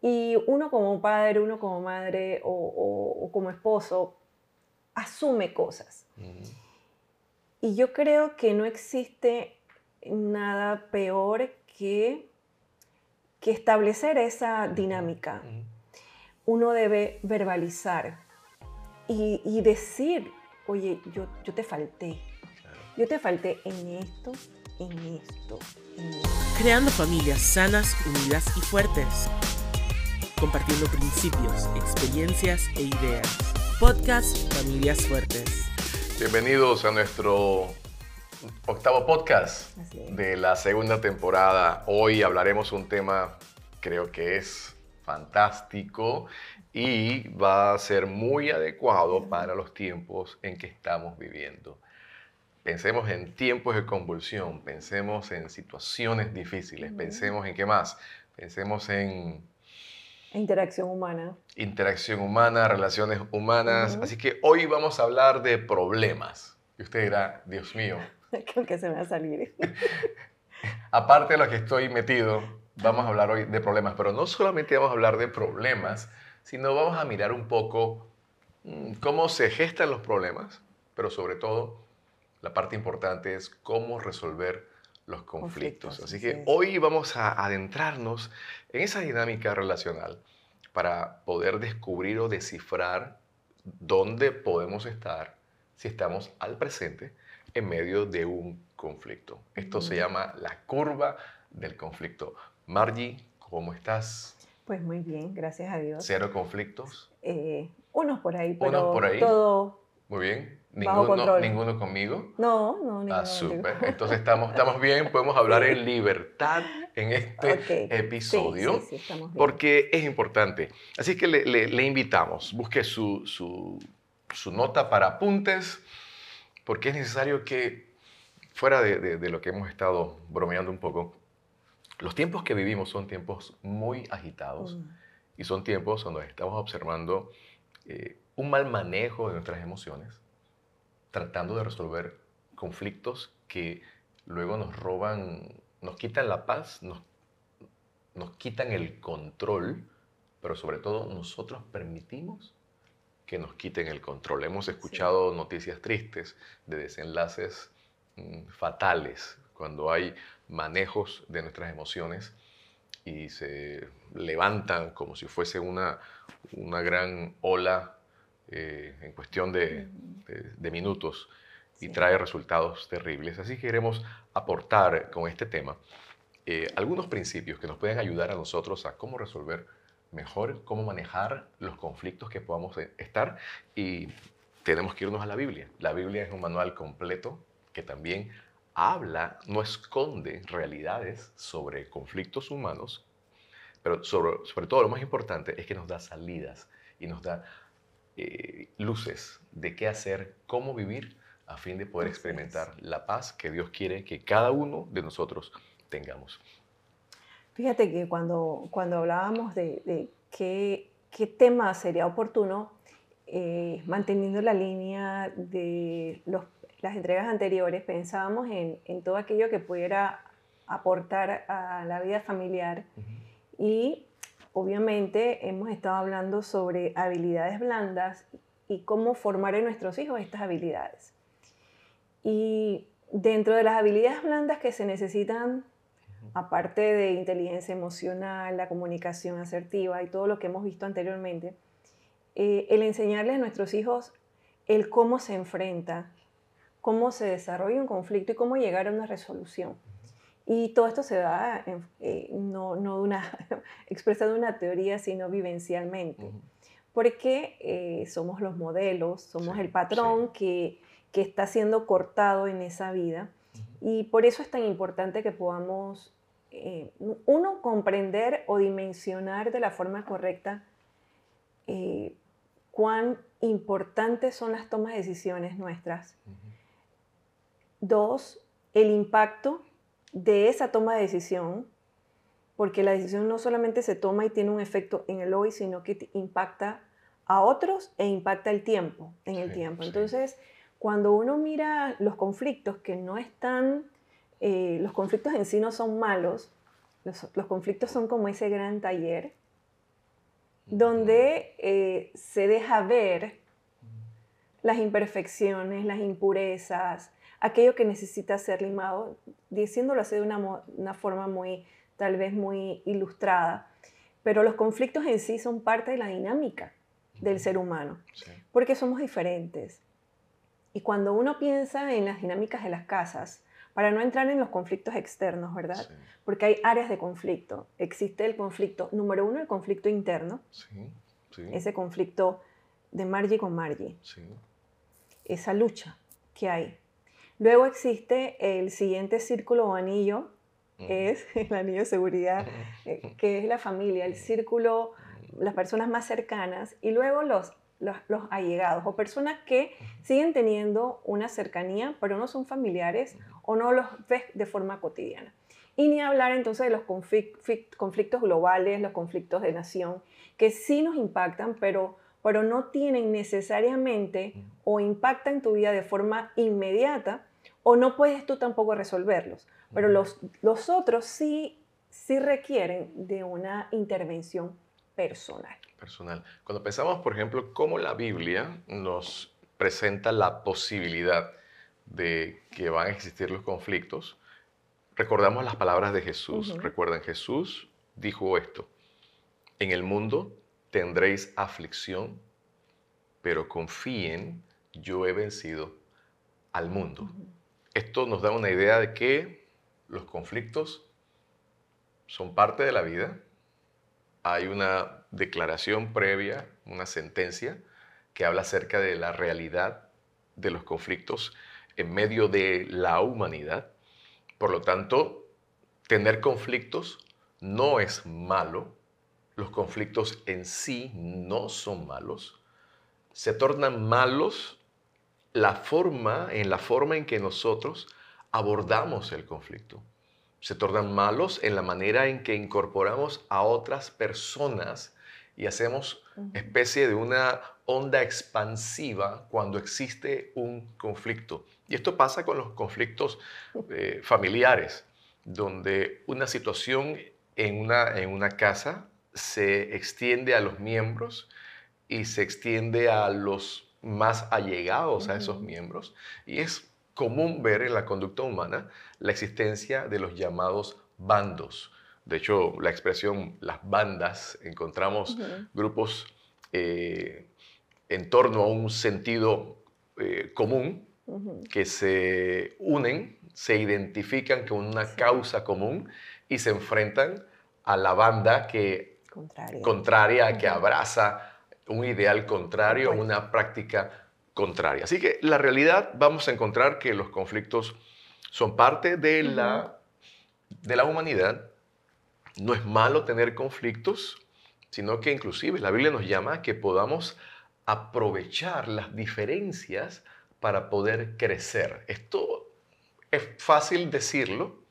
Y uno como padre, uno como madre o, como esposo, asume cosas. Y yo creo que no existe nada peor que, que establecer esa dinámica. Uno debe verbalizar y, decir, oye, yo, yo te falté. Yo te falté en esto, en esto, en esto. Creando familias sanas, unidas y fuertes. Compartiendo principios, experiencias e ideas. Podcast Familias Fuertes. Bienvenidos a nuestro octavo podcast de la segunda temporada. Hoy hablaremos un tema, creo que es fantástico y va a ser muy adecuado para los tiempos en que estamos viviendo. Pensemos en tiempos de convulsión, pensemos en situaciones difíciles, pensemos en qué más, pensemos en... Interacción humana. Interacción humana, relaciones humanas. Así que hoy vamos a hablar de problemas. Y usted dirá, Dios mío. Creo que se me va a salir. Aparte de lo que estoy metido, vamos a hablar hoy de problemas. Pero no solamente vamos a hablar de problemas, sino vamos a mirar un poco mm, cómo se gestan los problemas, pero sobre todo la parte importante es cómo resolver los conflictos. Así que hoy vamos a adentrarnos en esa dinámica relacional para poder descubrir o descifrar dónde podemos estar si estamos al presente en medio de un conflicto. Esto se llama la curva del conflicto. Margie, ¿cómo estás? Pues muy bien, gracias a Dios. ¿Cero conflictos? Eh, unos por ahí, pero ¿Unos por ahí? todo muy bien. ¿Ninguno, ¿Ninguno conmigo? No, no, ninguno. Ah, súper. Entonces estamos, estamos bien, podemos hablar en libertad en este episodio, sí, sí, estamos bien. porque es importante. Así que le, le, invitamos, busque su, su, su, nota para apuntes, porque es necesario que, fuera de, de, lo que hemos estado bromeando un poco, los tiempos que vivimos son tiempos muy agitados mm. y son tiempos donde estamos observando eh, un mal manejo de nuestras emociones, tratando de resolver conflictos que luego nos roban, nos quitan la paz, nos, nos quitan el control, pero sobre todo nosotros permitimos que nos quiten el control. Hemos escuchado noticias tristes de desenlaces mm, fatales cuando hay manejos de nuestras emociones y se levantan como si fuese una, una gran ola eh, en cuestión de, minutos y trae resultados terribles. Así que queremos aportar con este tema eh, algunos principios que nos pueden ayudar a nosotros a cómo resolver mejor, cómo manejar los conflictos que podamos e, estar y tenemos que irnos a la Biblia. La Biblia es un manual completo que también habla, no esconde realidades sobre conflictos humanos, pero sobre, sobre todo lo más importante es que nos da salidas y nos da eh, luces de qué hacer, cómo vivir a fin de poder experimentar la paz que Dios quiere que cada uno de nosotros tengamos. Fíjate que cuando, cuando hablábamos de, qué, qué, tema sería oportuno, eh, manteniendo la línea de los, las entregas anteriores, pensábamos en, en, todo aquello que pudiera aportar a la vida familiar y obviamente hemos estado hablando sobre habilidades blandas y cómo formar en nuestros hijos estas habilidades. Y dentro de las habilidades blandas que se necesitan, aparte de inteligencia emocional, la comunicación asertiva y todo lo que hemos visto anteriormente, eh, el enseñarles a nuestros hijos el cómo se enfrenta, cómo se desarrolla un conflicto y cómo llegar a una resolución. Y todo esto se da eh, no, no una, expresado en una teoría, sino vivencialmente. Porque eh, somos los modelos, somos el patrón que, que, está siendo cortado en esa vida. Y por eso es tan importante que podamos, eh, uno, comprender o dimensionar de la forma correcta cuán importantes son las tomas de decisiones nuestras. Dos, el impacto de esa toma de decisión, porque la decisión no solamente se toma y tiene un efecto en el hoy, sino que impacta a otros e impacta el tiempo, en el tiempo. Entonces, cuando uno mira los conflictos que no están, los conflictos en sí no son malos, los, conflictos son como ese gran taller donde eh, se deja ver las imperfecciones, las impurezas, aquello que necesita ser limado, diciéndolo así de una, forma muy, tal vez muy ilustrada. Pero los conflictos en sí son parte de la dinámica del ser humano, porque somos diferentes. Y cuando uno piensa en las dinámicas de las casas, para no entrar en los conflictos externos, ¿verdad? Porque hay áreas de conflicto. Existe el conflicto, número uno, el conflicto interno. Ese conflicto de Margie con Margie. Esa lucha que hay. Luego existe el siguiente círculo o anillo, es el anillo de seguridad, eh, que es la familia, el círculo, las personas más cercanas, y luego los los, allegados o personas que siguen teniendo una cercanía, pero no son familiares o no los ves de forma cotidiana. Y ni hablar entonces de los conflictos globales, los conflictos de nación, que sí nos impactan, pero, pero no tienen necesariamente o impactan tu vida de forma inmediata, o no puedes tú tampoco resolverlos. Pero los, los otros sí, sí requieren de una intervención personal personal. Cuando pensamos, por ejemplo, cómo la Biblia nos presenta la posibilidad de que van a existir los conflictos, recordamos las palabras de Jesús. Recuerden, Jesús dijo esto, en el mundo tendréis aflicción, pero confíen, yo he vencido al mundo. Esto nos da una idea de que los conflictos son parte de la vida, hay una declaración previa, una sentencia que habla acerca de la realidad de los conflictos en medio de la humanidad. Por lo tanto, tener conflictos no es malo, los conflictos en sí no son malos, se tornan malos la forma, en la forma en que nosotros abordamos el conflicto se tornan malos en la manera en que incorporamos a otras personas y hacemos especie de una onda expansiva cuando existe un conflicto. Y esto pasa con los conflictos eh, familiares, donde una situación en una, en una casa se extiende a los miembros y se extiende a los más allegados a esos miembros. Y es común ver en la conducta humana la existencia de los llamados bandos. De hecho, la expresión las bandas, encontramos grupos eh, en torno a un sentido eh, común que se unen, se identifican con una causa común y se enfrentan a la banda que contraria, que abraza un ideal contrario, una práctica contraria. Así que la realidad vamos a encontrar que los conflictos son parte de la, de la humanidad. No es malo tener conflictos, sino que inclusive la Biblia nos llama a que podamos aprovechar las diferencias para poder crecer. Esto es fácil decirlo,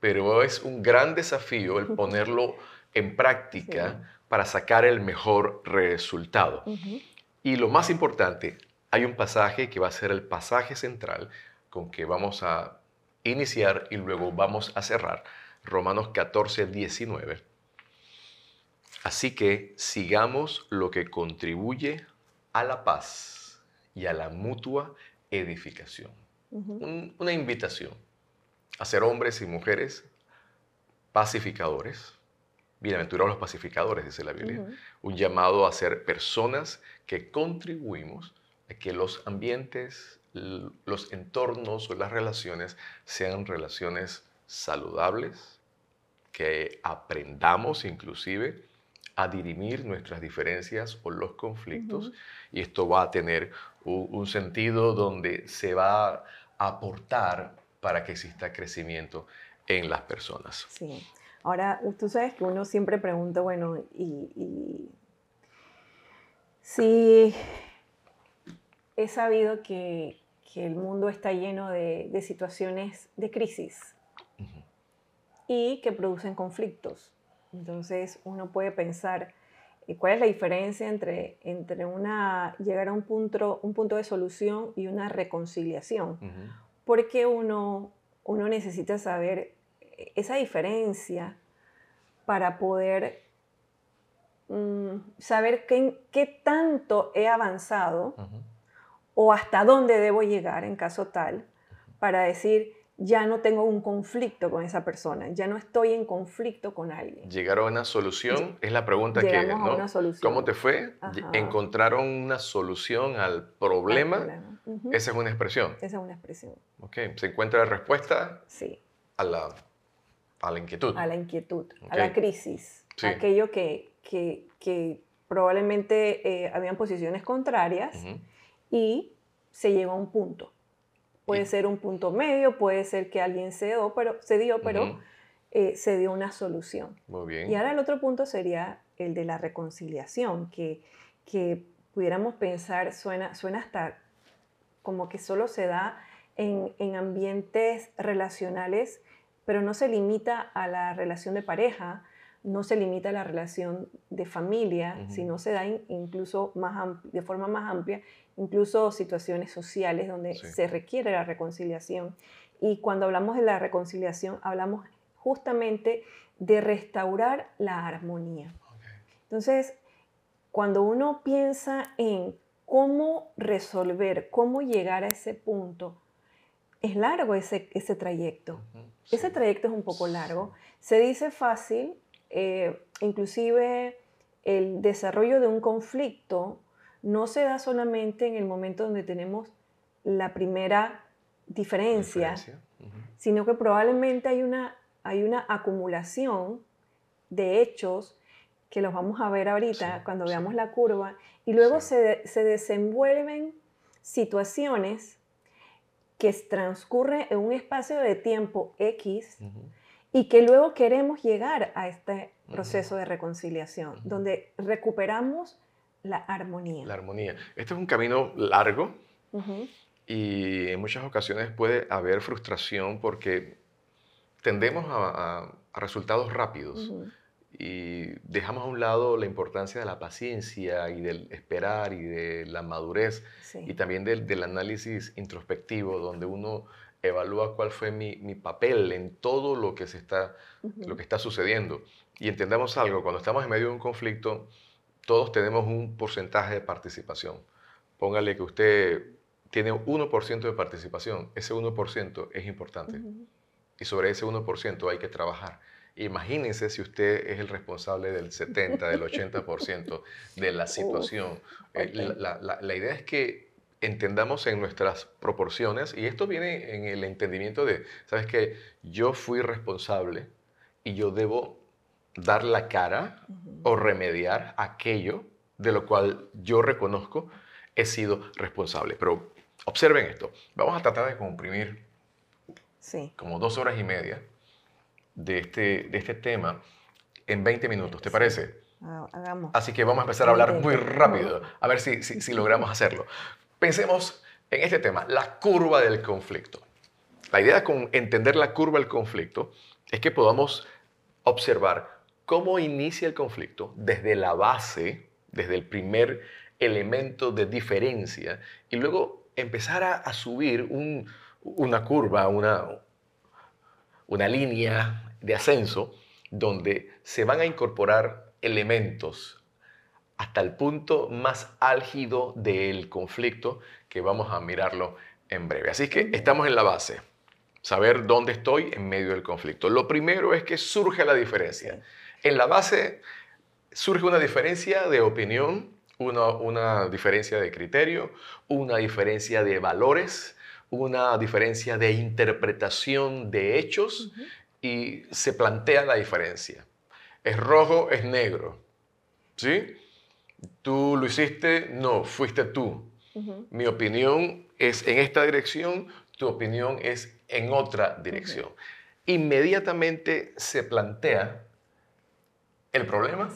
pero es un gran desafío el ponerlo en práctica para sacar el mejor resultado. Y lo más importante, hay un pasaje que va a ser el pasaje central con que vamos a iniciar y luego vamos a cerrar. Romanos 14, 19. Así que sigamos lo que contribuye a la paz y a la mutua edificación. una invitación a ser hombres y mujeres pacificadores. Bienaventurados los pacificadores, dice la Biblia. Un llamado a ser personas que contribuimos que los ambientes, los entornos o las relaciones sean relaciones saludables, que aprendamos inclusive a dirimir nuestras diferencias o los conflictos y esto va a tener un, sentido donde se va a aportar para que exista crecimiento en las personas. Sí. Ahora, tú sabes que uno siempre pregunta, bueno, y, y si he sabido que, el mundo está lleno de, situaciones de crisis y que producen conflictos. Entonces uno puede pensar, eh, ¿cuál es la diferencia entre, entre una, llegar a un punto, un punto de solución y una reconciliación? Porque uno, uno necesita saber esa diferencia para poder mm, saber qué, qué, tanto he avanzado o hasta dónde debo llegar en caso tal para decir, ya no tengo un conflicto con esa persona, ya no estoy en conflicto con alguien. ¿Llegaron a una solución? Es la pregunta que, ¿no? Una solución. ¿Cómo te fue? ¿Encontraron una solución al problema? Esa es una expresión. Esa es una expresión. Ok, ¿se encuentra la respuesta? Sí. A la, a la inquietud. A la inquietud, a la crisis. Aquello que, que, que probablemente eh, habían posiciones contrarias y se llegó a un punto. Puede ser un punto medio, puede ser que alguien cedió, pero, cedió, pero eh, se dio una solución. Muy bien. Y ahora el otro punto sería el de la reconciliación, que, que pudiéramos pensar, suena, suena hasta como que solo se da en, en, ambientes relacionales, pero no se limita a la relación de pareja, no se limita a la relación de familia, sino se da incluso más de forma más amplia incluso situaciones sociales donde se requiere la reconciliación. Y cuando hablamos de la reconciliación, hablamos justamente de restaurar la armonía. Entonces, cuando uno piensa en cómo resolver, cómo llegar a ese punto, es largo ese, ese trayecto. Ese trayecto es un poco largo. Se dice fácil, eh, inclusive el desarrollo de un conflicto no se da solamente en el momento donde tenemos la primera diferencia, sino que probablemente hay una, hay una acumulación de hechos que los vamos a ver ahorita cuando veamos la curva, y luego se, desenvuelven situaciones que transcurren en un espacio de tiempo X y que luego queremos llegar a este proceso de reconciliación, donde recuperamos la armonía. La armonía. Este es un camino largo y en muchas ocasiones puede haber frustración porque tendemos a, resultados rápidos y dejamos a un lado la importancia de la paciencia y del esperar y de la madurez y también del, análisis introspectivo donde uno evalúa cuál fue mi, papel en todo lo que, se está, lo que está sucediendo. Y entendamos algo, cuando estamos en medio de un conflicto, todos tenemos un porcentaje de participación. Póngale que usted tiene 1% de participación. Ese 1% es importante. Y sobre ese 1% hay que trabajar. Imagínense si usted es el responsable del 70, del 80% de la situación. Eh, la, idea es que entendamos en nuestras proporciones, y esto viene en el entendimiento de, ¿sabes qué? Yo fui responsable y yo debo dar la cara o remediar aquello de lo cual yo reconozco he sido responsable. Pero observen esto. Vamos a tratar de comprimir como dos horas y media de este, de este tema en 20 minutos. ¿Te parece? Hagamos. Así que vamos a empezar a hablar muy rápido, a ver si, si, si logramos hacerlo. Pensemos en este tema, la curva del conflicto. La idea con entender la curva del conflicto es que podamos observar cómo inicia el conflicto desde la base, desde el primer elemento de diferencia, y luego empezar a, subir una curva, una, una línea de ascenso, donde se van a incorporar elementos hasta el punto más álgido del conflicto que vamos a mirarlo en breve. Así que estamos en la base, saber dónde estoy en medio del conflicto. Lo primero es que surge la diferencia. En la base surge una diferencia de opinión, una, diferencia de criterio, una diferencia de valores, una diferencia de interpretación de hechos y se plantea la diferencia. Es rojo, es negro. ¿Sí? Tú lo hiciste, no, fuiste tú. Mi opinión es en esta dirección, tu opinión es en otra dirección. Inmediatamente se plantea el problema.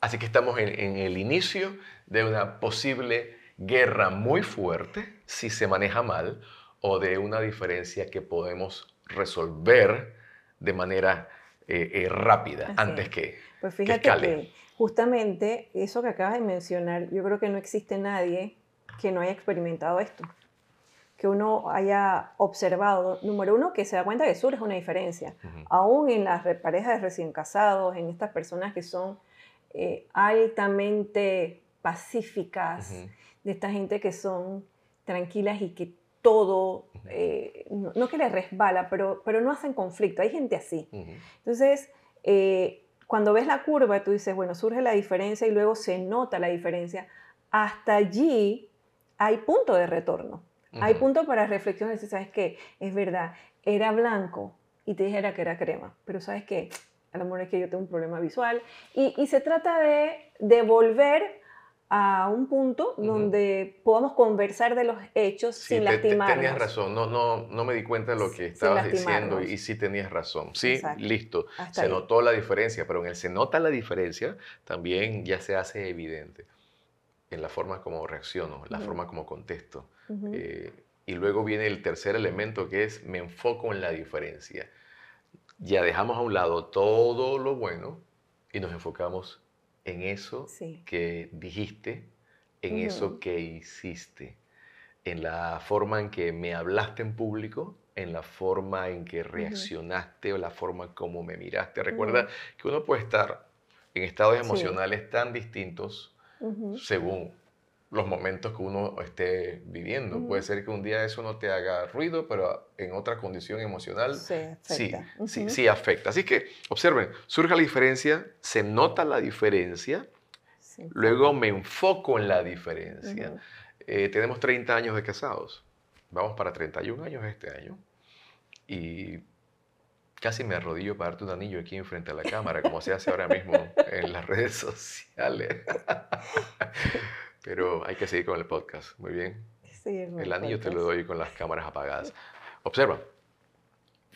Así que estamos en, el inicio de una posible guerra muy fuerte si se maneja mal o de una diferencia que podemos resolver de manera eh, eh, rápida antes que, pues fíjate que, justamente eso que acabas de mencionar, yo creo que no existe nadie que no haya experimentado esto que uno haya observado, número uno, que se da cuenta que surge una diferencia, aún en las parejas de recién casados, en estas personas que son eh, altamente pacíficas, de esta gente que son tranquilas y que todo, eh, no, que les resbala, pero, pero no hacen conflicto. Hay gente así. Entonces, eh, cuando ves la curva, tú dices, bueno, surge la diferencia y luego se nota la diferencia. Hasta allí hay punto de retorno. Hay punto para reflexiones. ¿Sabes qué? Es verdad, era blanco y te dijera que era crema, pero ¿sabes qué? A lo mejor es que yo tengo un problema visual. Y, y se trata de devolver a un punto donde podamos conversar de los hechos sin lastimarnos. tenías razón, no, no, no me di cuenta de lo que estabas diciendo y, sí tenías razón. Sí, listo, se notó la diferencia, pero en el se nota la diferencia también ya se hace evidente en la forma como reacciono, la forma como contesto. Eh, y luego viene el tercer elemento que es me enfoco en la diferencia. Ya dejamos a un lado todo lo bueno y nos enfocamos en eso que dijiste, en eso que hiciste, en la forma en que me hablaste en público, en la forma en que reaccionaste o la forma como me miraste. Recuerda que uno puede estar en estados emocionales tan distintos según los momentos que uno esté viviendo. Puede ser que un día eso no te haga ruido, pero en otra condición emocional sí, sí, sí, afecta. Así que observen, surge la diferencia, se nota la diferencia, luego me enfoco en la diferencia. Eh, tenemos 30 años de casados, vamos para 31 años este año y casi me arrodillo para darte un anillo aquí enfrente a la cámara, como se hace ahora mismo en las redes sociales. Pero hay que seguir con el podcast. Muy bien. el anillo te lo doy con las cámaras apagadas. Observa.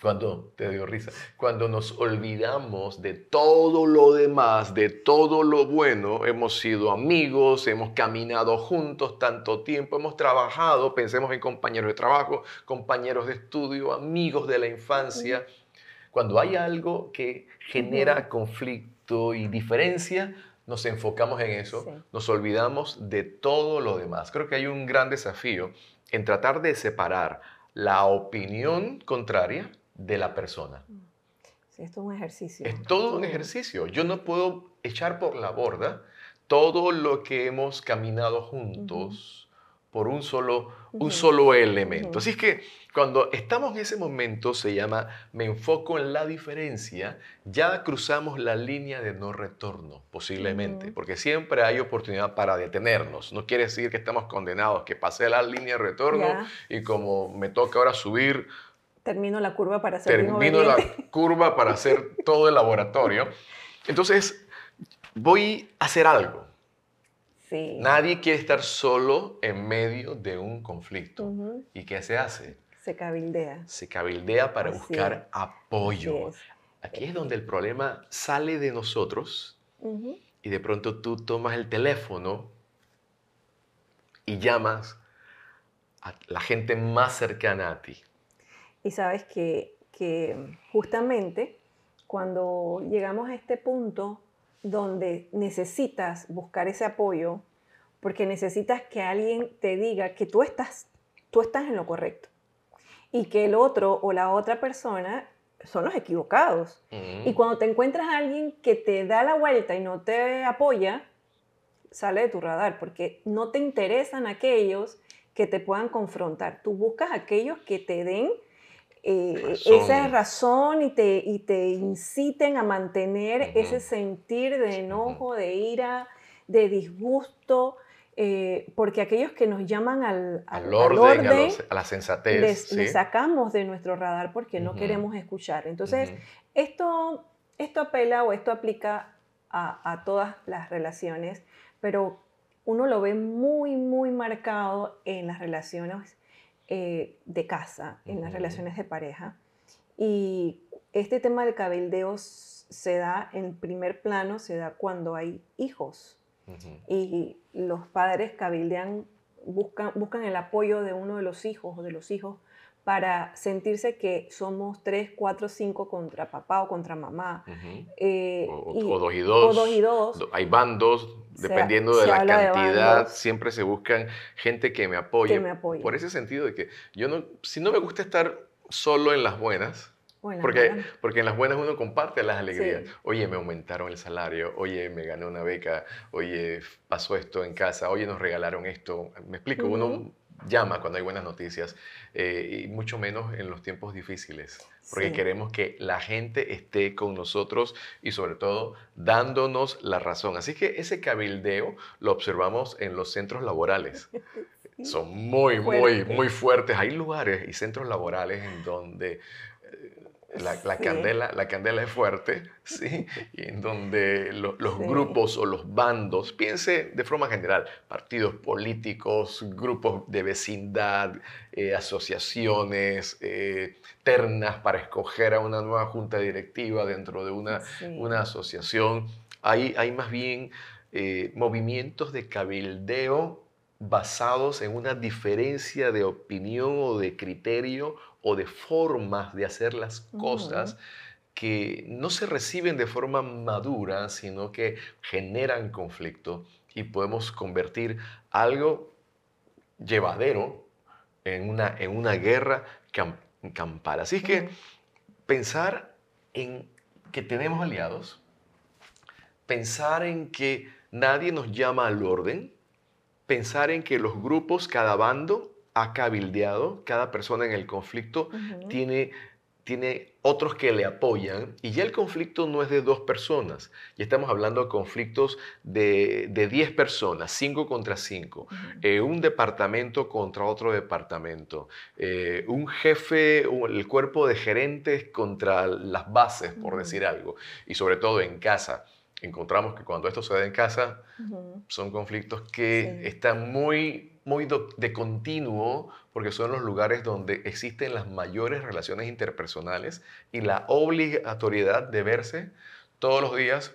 Cuando, te dio risa, cuando nos olvidamos de todo lo demás, de todo lo bueno, hemos sido amigos, hemos caminado juntos tanto tiempo, hemos trabajado, pensemos en compañeros de trabajo, compañeros de estudio, amigos de la infancia. Cuando hay algo que genera conflicto y diferencia, nos enfocamos en eso, nos olvidamos de todo lo demás. Creo que hay un gran desafío en tratar de separar la opinión contraria de la persona. Sí, esto es un ejercicio. Es todo un ejercicio. Yo no puedo echar por la borda todo lo que hemos caminado juntos por un solo, un solo elemento. Así es que cuando estamos en ese momento, se llama me enfoco en la diferencia, ya cruzamos la línea de no retorno, posiblemente, porque siempre hay oportunidad para detenernos. No quiere decir que estamos condenados, que pasé la línea de retorno y como me toca ahora subir... Termino la curva para hacer Termino la curva para hacer todo el laboratorio. Entonces, voy a hacer algo. Nadie quiere estar solo en medio de un conflicto. ¿Y qué se hace? Se cabildea. Se cabildea para buscar apoyo. Aquí es donde el problema sale de nosotros y de pronto tú tomas el teléfono y llamas a la gente más cercana a ti. Y sabes que, que justamente cuando llegamos a este punto donde necesitas buscar ese apoyo, porque necesitas que alguien te diga que tú estás, tú estás en lo correcto y que el otro o la otra persona son los equivocados. Mm. Y cuando te encuentras a alguien que te da la vuelta y no te apoya, sale de tu radar, porque no te interesan aquellos que te puedan confrontar. Tú buscas aquellos que te den eh, esa razón y te, y te inciten a mantener ese sentir de enojo, de ira, de disgusto, eh, porque aquellos que nos llaman al, al, orden, a, la sensatez, les, sacamos de nuestro radar porque no queremos escuchar. Entonces, esto, esto apela o esto aplica a, a, todas las relaciones, pero uno lo ve muy, muy marcado en las relaciones eh, de casa, en las relaciones de pareja. Y este tema del cabildeo se da en primer plano, se da cuando hay hijos. Y los padres cabildean, buscan, buscan el apoyo de uno de los hijos o de los hijos para sentirse que somos tres, cuatro, cinco contra papá o contra mamá. Eh, o, dos y dos. dos y dos. Hay bandos, dependiendo de la cantidad, siempre se buscan gente que me apoye. me apoye. Por ese sentido de que yo no, si no me gusta estar solo en las buenas, porque, porque en las buenas uno comparte las alegrías. Oye, me aumentaron el salario, oye, me gané una beca, oye, pasó esto en casa, oye, nos regalaron esto. Me explico, uno llama cuando hay buenas noticias eh, y mucho menos en los tiempos difíciles, porque queremos que la gente esté con nosotros y sobre todo dándonos la razón. Así que ese cabildeo lo observamos en los centros laborales. Son muy, muy, muy fuertes. Hay lugares y centros laborales en donde la, candela, la candela es fuerte, ¿sí? Y en donde los grupos o los bandos, piense de forma general, partidos políticos, grupos de vecindad, eh, asociaciones, eh, ternas para escoger a una nueva junta directiva dentro de una, una asociación. Hay, hay más bien eh, movimientos de cabildeo basados en una diferencia de opinión o de criterio o de formas de hacer las cosas que no se reciben de forma madura, sino que generan conflicto y podemos convertir algo llevadero en una, en una guerra campal. Así que pensar en que tenemos aliados, pensar en que nadie nos llama al orden, pensar en que los grupos, cada bando, ha cabildeado, cada persona en el conflicto tiene, tiene otros que le apoyan y ya el conflicto no es de dos personas, ya estamos hablando de conflictos de 10 personas, 5 contra 5, eh, un departamento contra otro departamento, eh, un jefe, el cuerpo de gerentes contra las bases, por decir algo, y sobre todo en casa. Encontramos que cuando esto se da en casa, son conflictos que están muy, muy de continuo, porque son los lugares donde existen las mayores relaciones interpersonales y la obligatoriedad de verse todos los días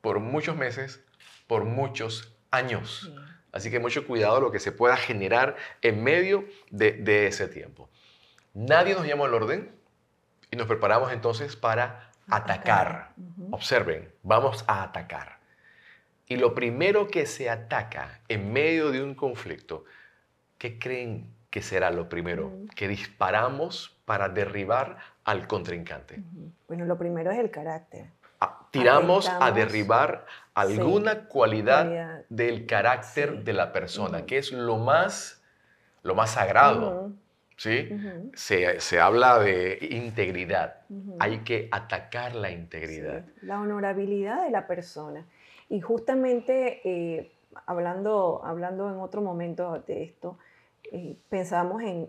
por muchos meses, por muchos años. Así que mucho cuidado lo que se pueda generar en medio de, de ese tiempo. Nadie nos llama al orden y nos preparamos entonces para atacar. Observen, vamos a atacar. Y lo primero que se ataca en medio de un conflicto, ¿qué creen que será lo primero? Que disparamos para derribar al contrincante. Bueno, lo primero es el carácter. Ah, tiramos a derribar alguna cualidad, del carácter de la persona, que es lo más, lo más sagrado. ¿sí? se, habla de integridad. Hay que atacar la integridad. La honorabilidad de la persona. Y justamente, eh, hablando, hablando en otro momento de esto, eh, pensamos en,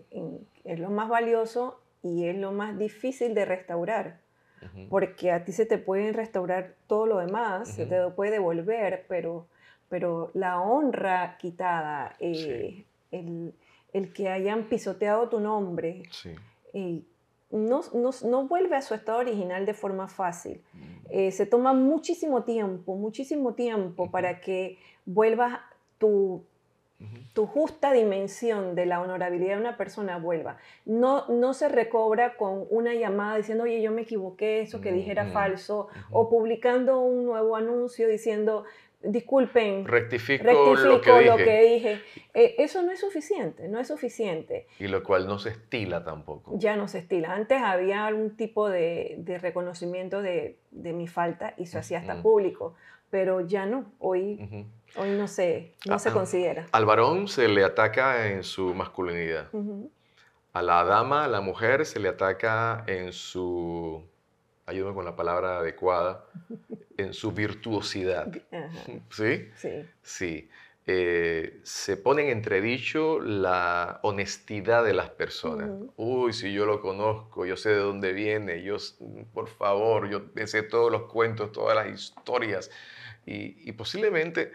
es lo más valioso y es lo más difícil de restaurar. Porque a ti se te pueden restaurar todo lo demás, se te puede devolver, pero, pero la honra quitada, eh, el, el que hayan pisoteado tu nombre, y no, no, vuelve a su estado original de forma fácil. Mm. Eh, se toma muchísimo tiempo, muchísimo tiempo para que vuelvas tu, tu justa dimensión de la honorabilidad de una persona vuelva. No, no se recobra con una llamada diciendo, oye, yo me equivoqué, eso que dije era falso, o publicando un nuevo anuncio diciendo, disculpen, rectifico, lo que dije. Eh, eso no es suficiente, no es suficiente. Y lo cual no se estila tampoco. Ya no se estila. Antes había algún tipo de, reconocimiento de, mi falta y se hacía hasta público, pero ya no. Hoy, hoy no se, no se considera. Al varón se le ataca en su masculinidad. A la dama, a la mujer, se le ataca en su ayúdame con la palabra adecuada, en su virtuosidad. ¿Sí? Sí. Sí. Eh, se pone en entredicho la honestidad de las personas. Uy, si yo lo conozco, yo sé de dónde viene, yo, por favor, yo sé todos los cuentos, todas las historias. Y, y posiblemente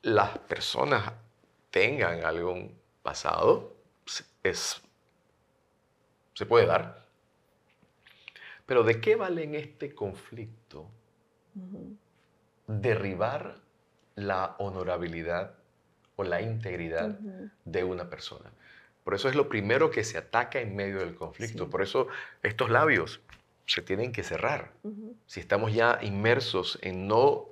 las personas tengan algún pasado, es, se puede dar, pero ¿de qué vale en este conflicto derribar la honorabilidad o la integridad de una persona? Por eso es lo primero que se ataca en medio del conflicto. Por eso estos labios se tienen que cerrar. Si estamos ya inmersos en no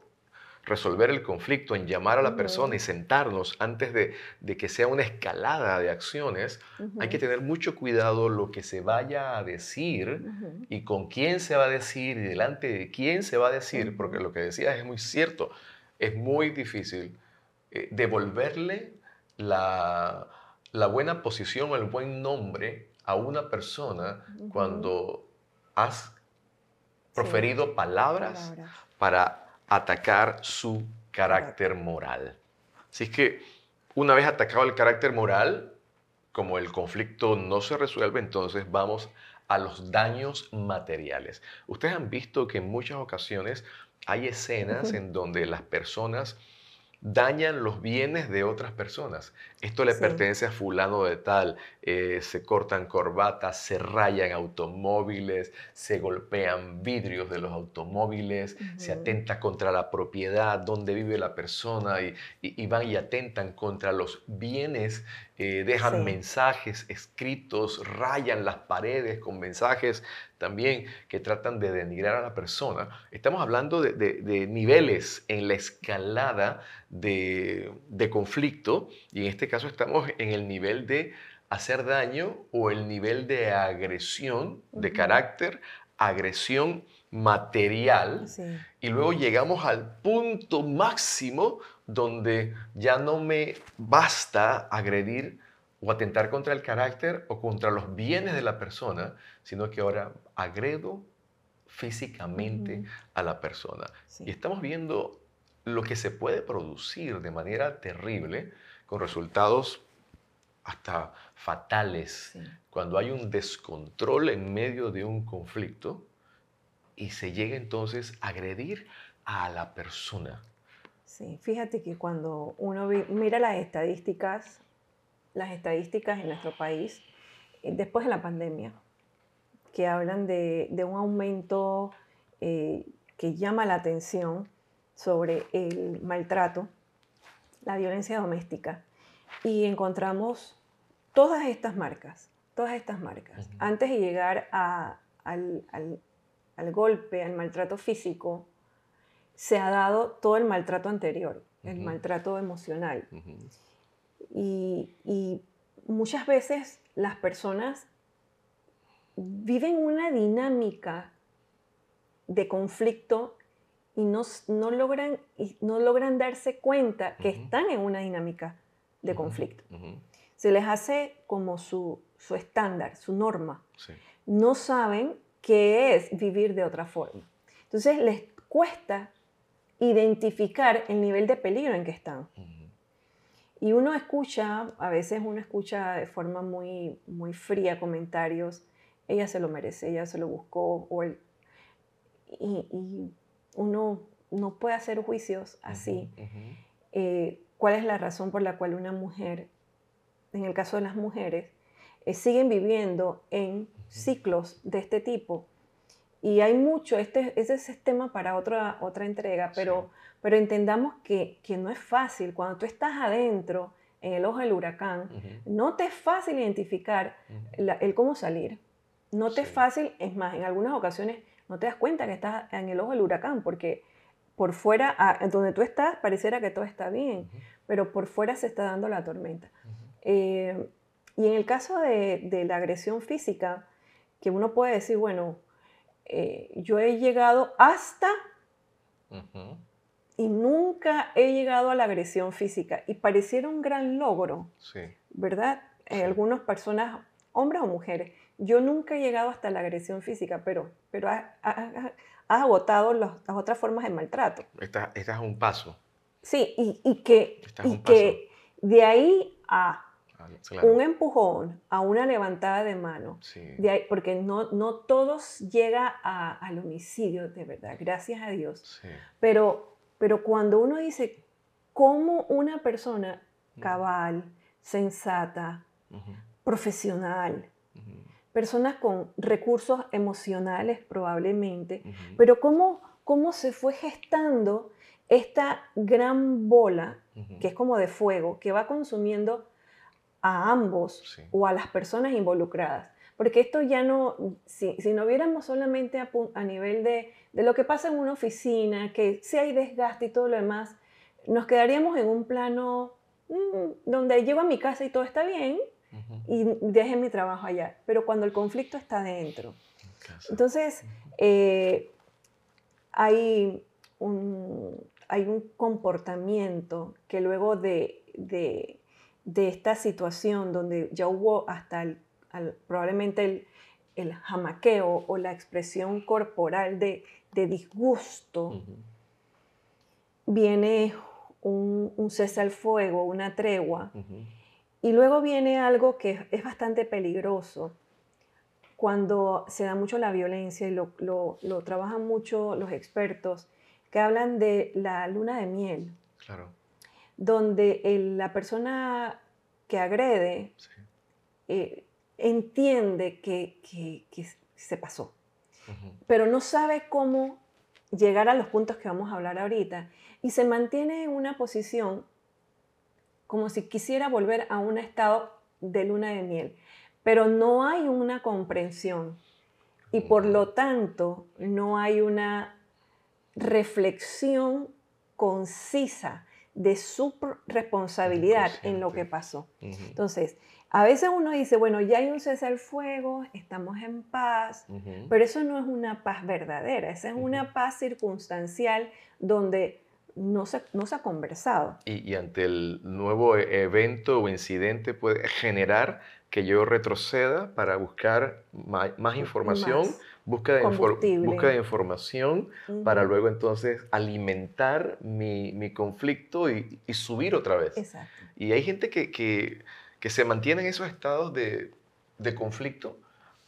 resolver el conflicto, en llamar a la persona y sentarnos antes de, que sea una escalada de acciones, hay que tener mucho cuidado lo que se vaya a decir y con quién se va a decir y delante de quién se va a decir, porque lo que decías es muy cierto, es muy difícil eh, devolverle la, buena posición o el buen nombre a una persona cuando has proferido palabras, para atacar su carácter moral. Así es que una vez atacado el carácter moral, como el conflicto no se resuelve, entonces vamos a los daños materiales. Ustedes han visto que en muchas ocasiones hay escenas en donde las personas dañan los bienes de otras personas. Esto le pertenece a fulano de tal, eh, se cortan corbatas, se rayan automóviles, se golpean vidrios de los automóviles, se atenta contra la propiedad donde vive la persona y, van y atentan contra los bienes, eh, dejan mensajes escritos, rayan las paredes con mensajes también que tratan de denigrar a la persona. Estamos hablando de, niveles en la escalada de, conflicto y en este caso estamos en el nivel de hacer daño o el nivel de agresión de carácter, agresión material y luego llegamos al punto máximo donde ya no me basta agredir o atentar contra el carácter o contra los bienes de la persona, sino que ahora agredo físicamente a la persona. Y estamos viendo lo que se puede producir de manera terrible, con resultados hasta fatales, cuando hay un descontrol en medio de un conflicto y se llega entonces a agredir a la persona. Sí, fíjate que cuando uno mira las estadísticas, las estadísticas en nuestro país, eh, después de la pandemia, que hablan de, un aumento eh, que llama la atención sobre el maltrato, la violencia doméstica. Y encontramos todas estas marcas, todas estas marcas. Antes de llegar al, golpe, al maltrato físico, se ha dado todo el maltrato anterior, el maltrato emocional. y, y, muchas veces las personas viven una dinámica de conflicto y no, no, logran, y no logran darse cuenta que están en una dinámica de conflicto. Se les hace como su, su estándar, su norma. No saben qué es vivir de otra forma. Entonces les cuesta identificar el nivel de peligro en que están. Y uno escucha, a veces uno escucha de forma muy, muy fría comentarios ella se lo merece, ella se lo buscó, o y, uno no puede hacer juicios así. Eh, ¿Cuál es la razón por la cual una mujer, en el caso de las mujeres, eh, siguen viviendo en ciclos de este tipo? Y hay mucho, este, ese es tema para otra, otra entrega, pero, pero entendamos que, que, no es fácil. Cuando tú estás adentro, en el ojo del huracán, no te es fácil identificar el cómo salir. No te es fácil, es más, en algunas ocasiones no te das cuenta que estás en el ojo del huracán, porque por fuera, donde tú estás, pareciera que todo está bien, pero por fuera se está dando la tormenta. Eh, y en el caso de, la agresión física, que uno puede decir, bueno, eh, yo he llegado hasta y nunca he llegado a la agresión física, y pareciera un gran logro, ¿verdad? algunas personas, hombres o mujeres, yo nunca he llegado hasta la agresión física, pero, pero has, agotado las otras formas de maltrato. Esta, es un paso. Sí, y, que, que de ahí a ah, un empujón, a una levantada de mano, de ahí, porque no, no todos llega al homicidio, de verdad, gracias a Dios. Pero, pero cuando uno dice, ¿cómo una persona cabal, sensata, profesional, personas con recursos emocionales probablemente, pero cómo, cómo se fue gestando esta gran bola, que es como de fuego, que va consumiendo a ambos o a las personas involucradas. Porque esto ya no, si, si no viéramos solamente a, a nivel de, de, lo que pasa en una oficina, que si hay desgaste y todo lo demás, nos quedaríamos en un plano mm, donde llego a mi casa y todo está bien y deje mi trabajo allá. Pero cuando el conflicto está dentro. Entonces, eh, hay, un, hay un comportamiento que luego de, de, de esta situación donde ya hubo hasta el probablemente el, el, jamaqueo o la expresión corporal de, de disgusto, viene un, un, cese al fuego, una tregua, y luego viene algo que es bastante peligroso cuando se da mucho la violencia y lo, lo, lo trabajan mucho los expertos, que hablan de la luna de miel. Claro. Donde la persona que agrede eh, entiende que, se pasó, pero no sabe cómo llegar a los puntos que vamos a hablar ahorita y se mantiene en una posición como si quisiera volver a un estado de luna de miel, pero no hay una comprensión y por lo tanto no hay una reflexión concisa de su responsabilidad en lo que pasó. Entonces, a veces uno dice, bueno, ya hay un cese al fuego, estamos en paz, pero eso no es una paz verdadera, esa es una paz circunstancial donde no se, no se ha conversado. Y, ante el nuevo e, evento o incidente puede generar que yo retroceda para buscar más, información, busca, de busca de información para luego entonces alimentar mi, mi conflicto y, y, subir otra vez. Exacto. Y hay gente que, que que se mantienen esos estados de, conflicto,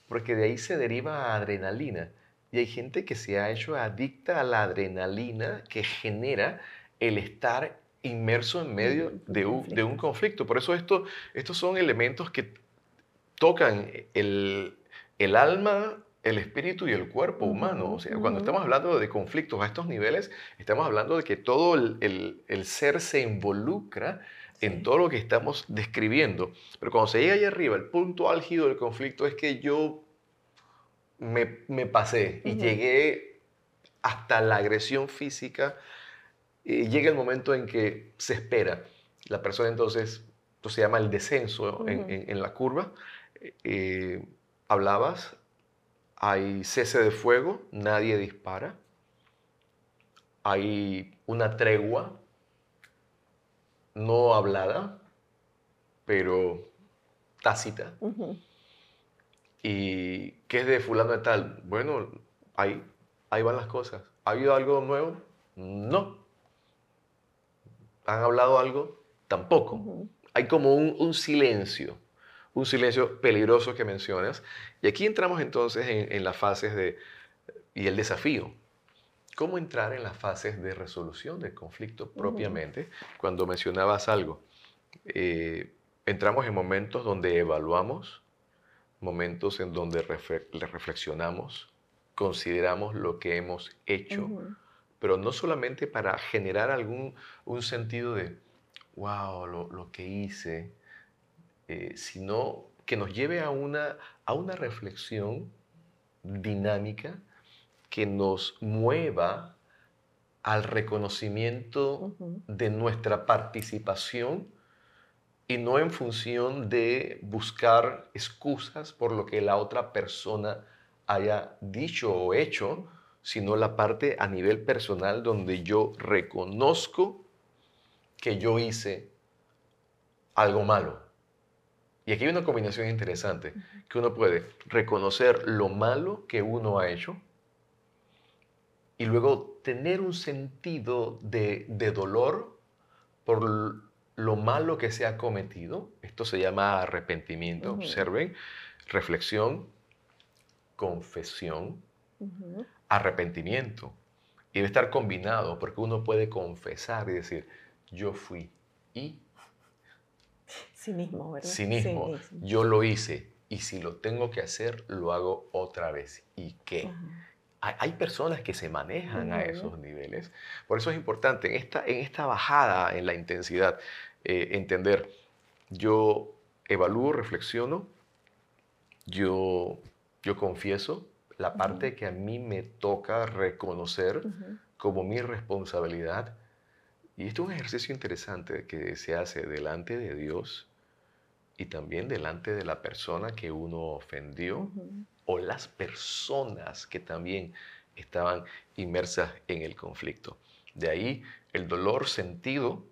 porque de ahí se deriva adrenalina. Y hay gente que se ha hecho adicta a la adrenalina que genera el estar inmerso en medio de un, conflicto. Por eso esto, estos son elementos que tocan el, alma, el espíritu y el cuerpo humano. O sea, cuando estamos hablando de conflictos a estos niveles, estamos hablando de que todo el, el ser se involucra en todo lo que estamos describiendo. Pero cuando se llega ahí arriba, el punto álgido del conflicto es que yo me, pasé y llegué hasta la agresión física. Y llega el momento en que se espera. La persona entonces, esto se llama el descenso en, la curva. Eh, hablabas, hay cese de fuego, nadie dispara. Hay una tregua, no hablada, pero tácita. ¿Y qué es de fulano de tal? Bueno, ahí, ahí van las cosas. ¿Ha habido algo nuevo? No. ¿Han hablado algo? Tampoco. Hay como un, silencio, un silencio peligroso que mencionas. Y aquí entramos entonces en, en las fases de, y el desafío. ¿Cómo entrar en las fases de resolución del conflicto propiamente? Cuando mencionabas algo, eh, entramos en momentos donde evaluamos, momentos en donde reflexionamos, consideramos lo que hemos hecho, pero no solamente para generar algún un sentido de, wow, lo, que hice, eh, sino que nos lleve a una, a una reflexión dinámica que nos mueva al reconocimiento de nuestra participación y no en función de buscar excusas por lo que la otra persona haya dicho o hecho, sino la parte a nivel personal donde yo reconozco que yo hice algo malo. Y aquí hay una combinación interesante, que uno puede reconocer lo malo que uno ha hecho, y luego tener un sentido de, dolor por lo malo que se ha cometido. Esto se llama arrepentimiento, observen, reflexión, confesión, arrepentimiento. Y debe estar combinado porque uno puede confesar y decir, yo fui y... Sí mismo, ¿verdad? Sí mismo. Yo lo hice y si lo tengo que hacer, lo hago otra vez. ¿Y qué? hay personas que se manejan a esos niveles. Por eso es importante en esta, en esta bajada en la intensidad eh, entender, yo evalúo, reflexiono yo, yo confieso la parte que a mí me toca reconocer como mi responsabilidad. Y esto es un ejercicio interesante que se hace delante de Dios y también delante de la persona que uno ofendió o las personas que también estaban inmersas en el conflicto. De ahí el dolor sentido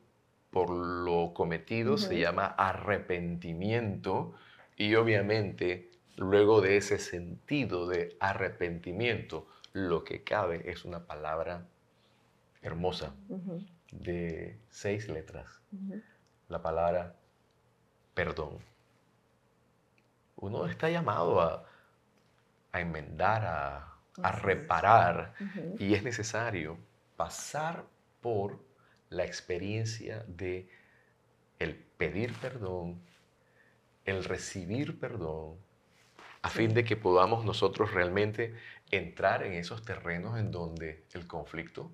por lo cometido se llama arrepentimiento y obviamente luego de ese sentido de arrepentimiento lo que cabe es una palabra hermosa de seis letras. La palabra perdón. Uno está llamado a, enmendar, a, reparar, y es necesario pasar por la experiencia de el pedir perdón, el recibir perdón, a fin de que podamos nosotros realmente entrar en esos terrenos en donde el conflicto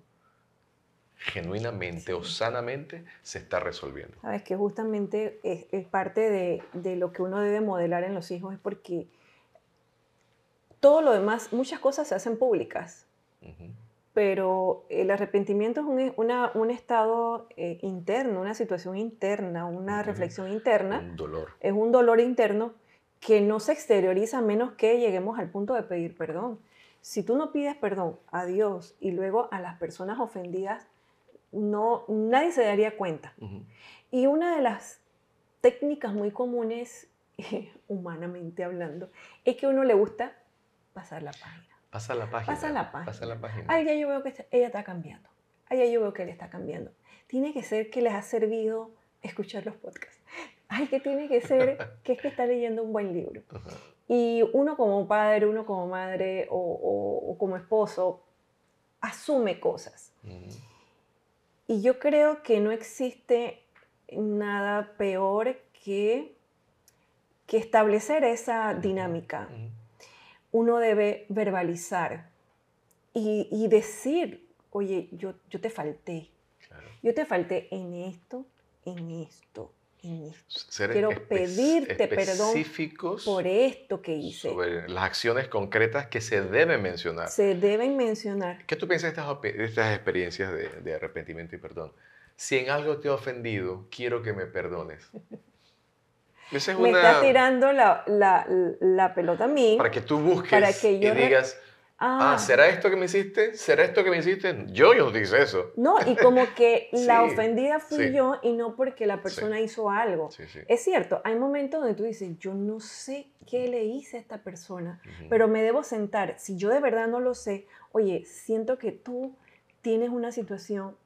genuinamente o sanamente se está resolviendo. Sabes que justamente es, parte de, lo que uno debe modelar en los hijos, es porque todo lo demás, muchas cosas se hacen públicas, pero el arrepentimiento es un, estado eh, interno, una situación interna, una reflexión interna. Un dolor. Es un dolor interno que no se exterioriza a menos que lleguemos al punto de pedir perdón. Si tú no pides perdón a Dios y luego a las personas ofendidas, no, nadie se daría cuenta. Y una de las técnicas muy comunes, humanamente hablando, es que a uno le gusta pasar la página. Pasar la página. Pasar la página. Pasar la página. Ya yo veo que ella está cambiando. Ya yo veo que él está cambiando. Tiene que ser que les ha servido escuchar los podcasts. Ay, que tiene que ser que es que está leyendo un buen libro. Y uno como padre, uno como madre o, como esposo, asume cosas. Y yo creo que no existe nada peor que, que establecer esa dinámica. Uno debe verbalizar y, decir, oye, yo, yo te falté. Yo te falté en esto, en esto, esto. Quiero pedirte perdón por esto que hice. Sobre las acciones concretas que se deben mencionar. Se deben mencionar. ¿Qué tú piensas de estas, experiencias de, arrepentimiento y perdón? Si en algo te he ofendido, quiero que me perdones. me está tirando la, la, la, pelota a mí. Para que tú busques y digas, Ah. ah. ¿será esto que me hiciste? ¿Será esto que me hiciste? Yo, yo no te hice eso. No, y como que la ofendida fui yo y no porque la persona hizo algo. Es cierto, hay momentos donde tú dices, yo no sé qué le hice a esta persona, pero me debo sentar. Si yo de verdad no lo sé, oye, siento que tú tienes una situación,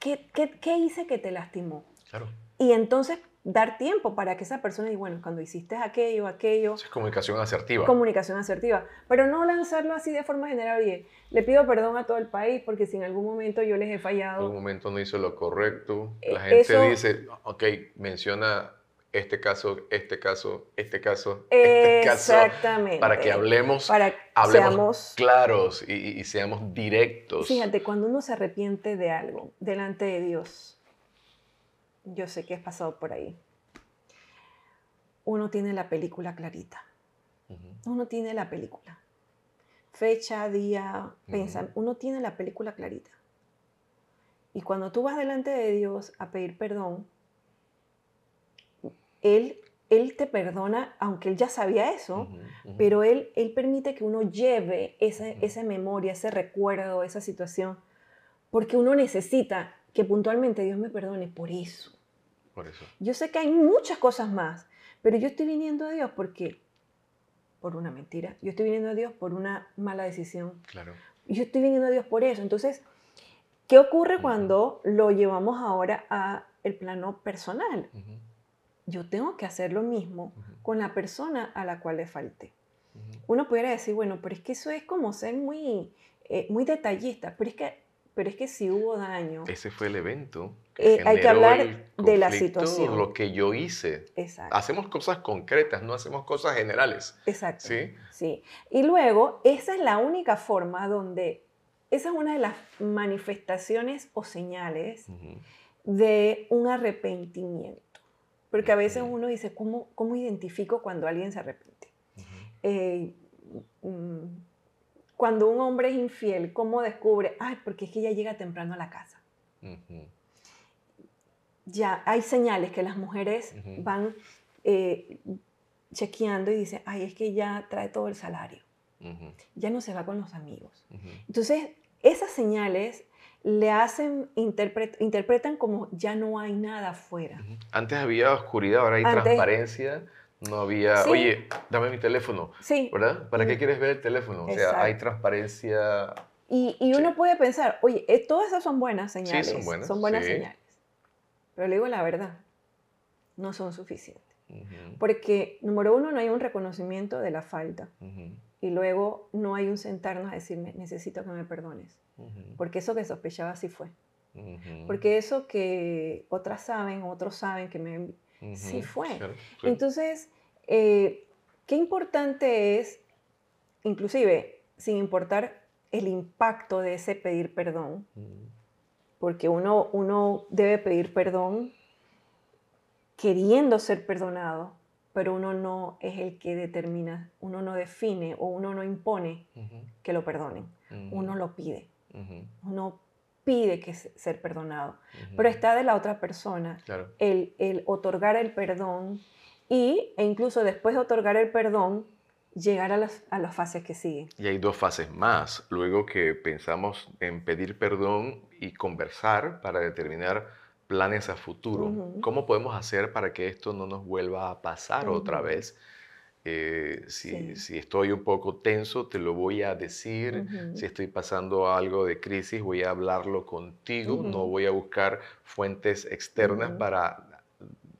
¿qué, qué, qué hice que te lastimó? Claro. Y entonces dar tiempo para que esa persona diga, bueno, cuando hiciste aquello, aquello. Es comunicación asertiva. Comunicación asertiva. Pero no lanzarlo así de forma general. Oye, le pido perdón a todo el país porque si en algún momento yo les he fallado. En algún momento no hice lo correcto. La eh, gente dice, ok, menciona este caso, este caso, este caso, este caso. Exactamente. Para que hablemos, para hablemos claros y, y seamos directos. Fíjate, cuando uno se arrepiente de algo delante de Dios, yo sé que has pasado por ahí. Uno tiene la película clarita. Uno tiene la película. Fecha, día, uh Uno tiene la película clarita. Y cuando tú vas delante de Dios a pedir perdón, Él, él te perdona, aunque Él ya sabía eso, pero él, él permite que uno lleve esa, esa memoria, ese recuerdo, esa situación, porque uno necesita que puntualmente Dios me perdone por eso. Por eso. Yo sé que hay muchas cosas más, pero yo estoy viniendo a Dios porque, por una mentira, yo estoy viniendo a Dios por una mala decisión. Claro. Yo estoy viniendo a Dios por eso. Entonces, ¿qué ocurre cuando lo llevamos ahora a el plano personal? Yo tengo que hacer lo mismo con la persona a la cual le falte. Uno pudiera decir, bueno, pero es que eso es como ser muy, eh, muy detallista, pero es que pero es que si hubo daño. Ese fue el evento. Eh, hay que hablar de la situación. Lo que yo hice. Exacto. Hacemos cosas concretas, no hacemos cosas generales. Exacto. Sí. Sí. Y luego, esa es la única forma donde, esa es una de las manifestaciones o señales de un arrepentimiento. Porque a veces uno dice, ¿cómo, cómo identifico cuando alguien se arrepiente? eh, mm, cuando un hombre es infiel, ¿cómo descubre? Ay, porque es que ella llega temprano a la casa. Ya hay señales que las mujeres van eh, chequeando y dicen, ay, es que ya trae todo el salario. Ya no se va con los amigos. Entonces, esas señales le hacen, interpretan como ya no hay nada afuera. Antes había oscuridad, ahora hay transparencia. No había, oye, dame mi teléfono. Sí. ¿Verdad? ¿Para qué quieres ver el teléfono? O sea, hay transparencia. Y, y uno puede pensar, oye, eh, todas esas son buenas señales. Sí, son buenas. Son buenas señales. Pero le digo la verdad, no son suficientes. Porque, número uno, no hay un reconocimiento de la falta. Y luego no hay un sentarnos a decirme, necesito que me perdones. Porque eso que sospechaba sí fue. Porque eso que otras saben, otros saben que me... Sí fue. Entonces, eh, qué importante es, inclusive, sin importar el impacto de ese pedir perdón, porque uno, uno debe pedir perdón queriendo ser perdonado, pero uno no es el que determina, uno no define o uno no impone que lo perdonen, uno lo pide, uno pide que ser perdonado, pero está de la otra persona el, el, otorgar el perdón y, e incluso después de otorgar el perdón, llegar a las, a las fases que siguen. Y hay dos fases más. Luego que pensamos en pedir perdón y conversar para determinar planes a futuro. ¿Cómo podemos hacer para que esto no nos vuelva a pasar otra vez? Eh, si, si, estoy un poco tenso, te lo voy a decir. Si estoy pasando algo de crisis, voy a hablarlo contigo. No voy a buscar fuentes externas para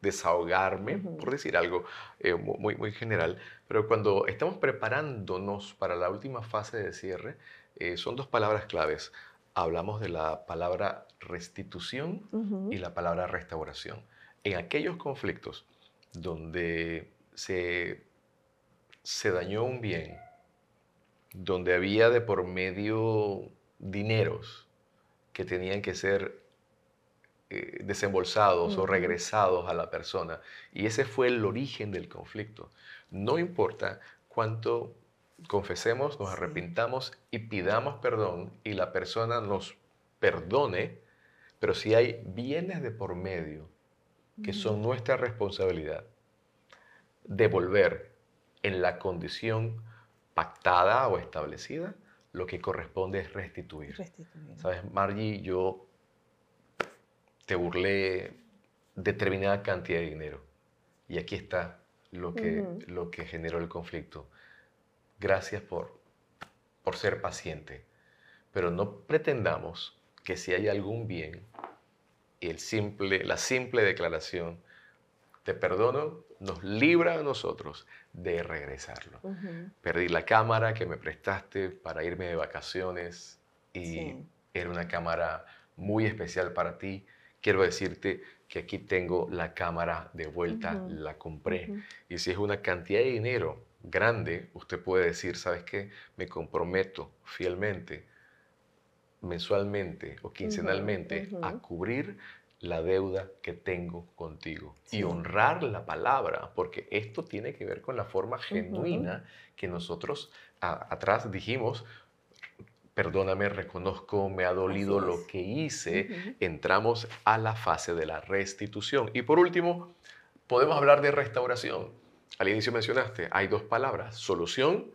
desahogarme, por decir algo eh, muy, muy general. Pero cuando estamos preparándonos para la última fase de cierre, eh, son dos palabras claves. Hablamos de la palabra restitución y la palabra restauración. En aquellos conflictos donde se, se dañó un bien, donde había de por medio dineros que tenían que ser eh, desembolsados o regresados a la persona. Y ese fue el origen del conflicto. No importa cuánto confesemos, nos arrepintamos y pidamos perdón y la persona nos perdone, pero si hay bienes de por medio que son nuestra responsabilidad, devolver en la condición pactada o establecida, lo que corresponde es restituir. restituir. Sabes, Margie, yo te burlé determinada cantidad de dinero. Y aquí está lo que, lo que generó el conflicto. Gracias por, por ser paciente. Pero no pretendamos que si hay algún bien, el simple, la simple declaración, te perdono, nos libra a nosotros de regresarlo. Perdí la cámara que me prestaste para irme de vacaciones y era una cámara muy especial para ti quiero decirte que aquí tengo la cámara de vuelta, la compré. Y si es una cantidad de dinero grande, usted puede decir, ¿sabes qué? Me comprometo fielmente, mensualmente o quincenalmente a cubrir la deuda que tengo contigo y honrar la palabra, porque esto tiene que ver con la forma genuina que nosotros atrás dijimos, perdóname, reconozco, me ha dolido lo que hice, entramos a la fase de la restitución. Y por último, podemos hablar de restauración. Al inicio mencionaste, hay dos palabras, solución.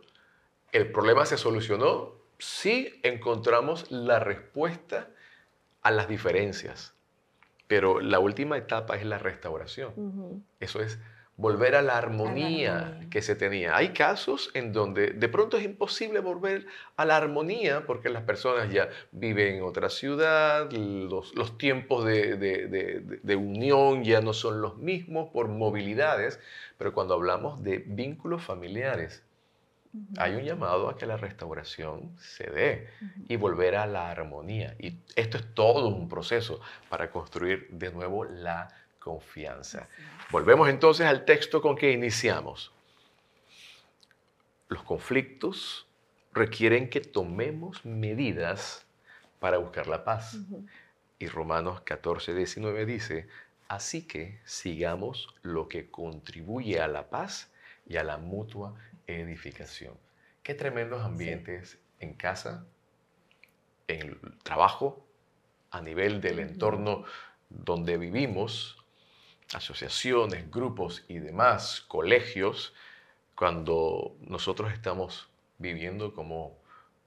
¿El problema se solucionó? Sí encontramos la respuesta a las diferencias, pero la última etapa es la restauración. Eso es volver a la, armonía que se tenía. Hay casos en donde de pronto es imposible volver a la armonía porque las personas ya viven en otra ciudad, los, tiempos de, unión ya no son los mismos por movilidades, pero cuando hablamos de vínculos familiares, hay un llamado a que la restauración se dé y volver a la armonía. Y esto es todo un proceso para construir de nuevo la confianza. Volvemos entonces al texto con que iniciamos. Los conflictos requieren que tomemos medidas para buscar la paz. Y Romanos 14, 19 dice, así que sigamos lo que contribuye a la paz y a la mutua edificación. Qué tremendos ambientes en casa, en el trabajo, a nivel del entorno donde vivimos, asociaciones, grupos y demás, colegios, cuando nosotros estamos viviendo como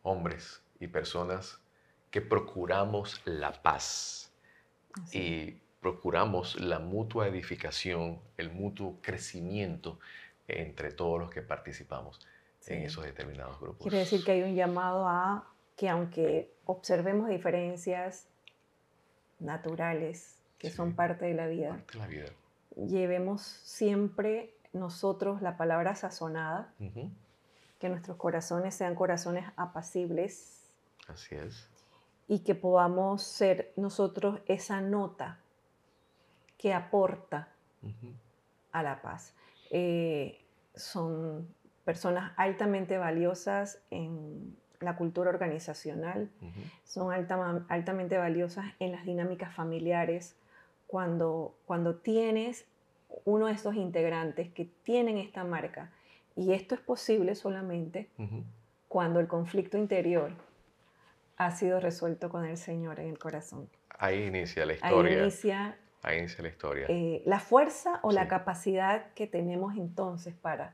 hombres y personas que procuramos la paz y procuramos la mutua edificación, el mutuo crecimiento entre todos los que participamos en esos determinados grupos. Quiere decir que hay un llamado a que aunque observemos diferencias naturales que son parte de la vida, llevemos siempre nosotros la palabra sazonada, que nuestros corazones sean corazones apacibles. Así es. Y que podamos ser nosotros esa nota que aporta a la paz. Eh, son personas altamente valiosas en la cultura organizacional, son altamente valiosas en las dinámicas familiares. Cuando, cuando tienes uno de estos integrantes que tienen esta marca, y esto es posible solamente cuando el conflicto interior ha sido resuelto con el Señor en el corazón. Ahí inicia la historia. Ahí inicia, Ahí inicia la historia. Eh, la fuerza o la capacidad que tenemos entonces para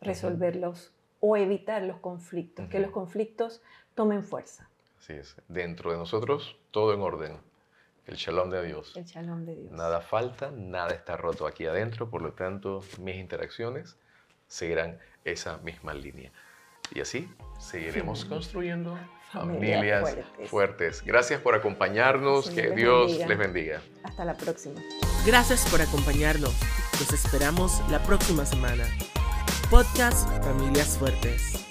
resolverlos o evitar los conflictos, que los conflictos tomen fuerza. Así es. Dentro de nosotros, todo en orden. El shalom de Dios. El shalom de Dios. Nada falta, nada está roto aquí adentro, por lo tanto, mis interacciones seguirán esa misma línea. Y así seguiremos construyendo familias, fuertes. Gracias por acompañarnos, que Dios les bendiga. Hasta la próxima. Gracias por acompañarnos. Nos esperamos la próxima semana. Podcast Familias Fuertes.